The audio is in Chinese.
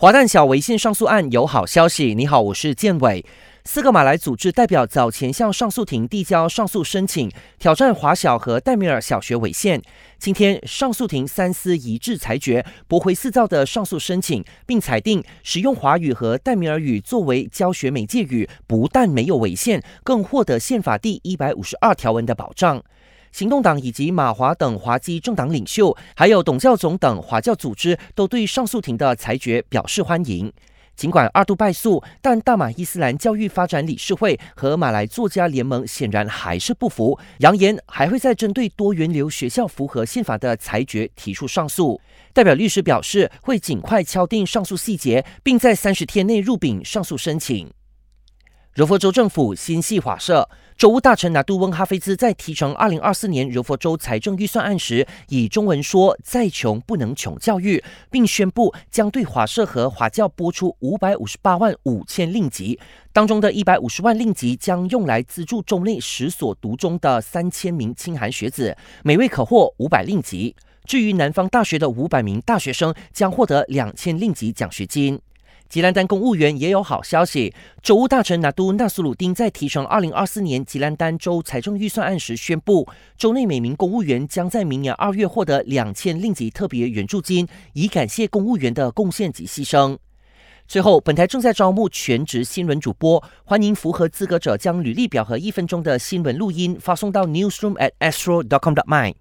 华诞小违宪上诉案有好消息。你好，我是建伟。四个马来组织代表早前向上诉庭递交上诉申请，挑战华小和戴米尔小学违宪。今天上诉庭三司一致裁决，驳回四造的上诉申请，并裁定使用华语和戴米尔语作为教学媒介语，不但没有违宪，更获得宪法第一百五十二条文的保障。行动党以及马华等华基政党领袖，还有董教总等华教组织，都对上诉庭的裁决表示欢迎。尽管二度败诉，但大马伊斯兰教育发展理事会和马来作家联盟显然还是不服，扬言还会再针对多元流学校符合宪法的裁决提出上诉。代表律师表示，会尽快敲定上诉细节，并在三十天内入禀上诉申请。柔佛州政府心系华社，州务大臣拿杜翁哈菲兹在提成二零二四年柔佛州财政预算案时，以中文说：“再穷不能穷教育”，并宣布将对华社和华教拨出五百五十八万五千令吉，当中的一百五十万令吉将用来资助州内十所读中的三千名清寒学子，每位可获五百令吉。至于南方大学的五百名大学生，将获得两千令吉奖学金。吉兰丹公务员也有好消息。州务大臣纳都纳苏鲁丁在提成二零二四年吉兰丹州财政预算案时宣布，州内每名公务员将在明年二月获得两千令吉特别援助金，以感谢公务员的贡献及牺牲。最后，本台正在招募全职新闻主播，欢迎符合资格者将履历表和一分钟的新闻录音发送到 newsroom at astro dot com dot my。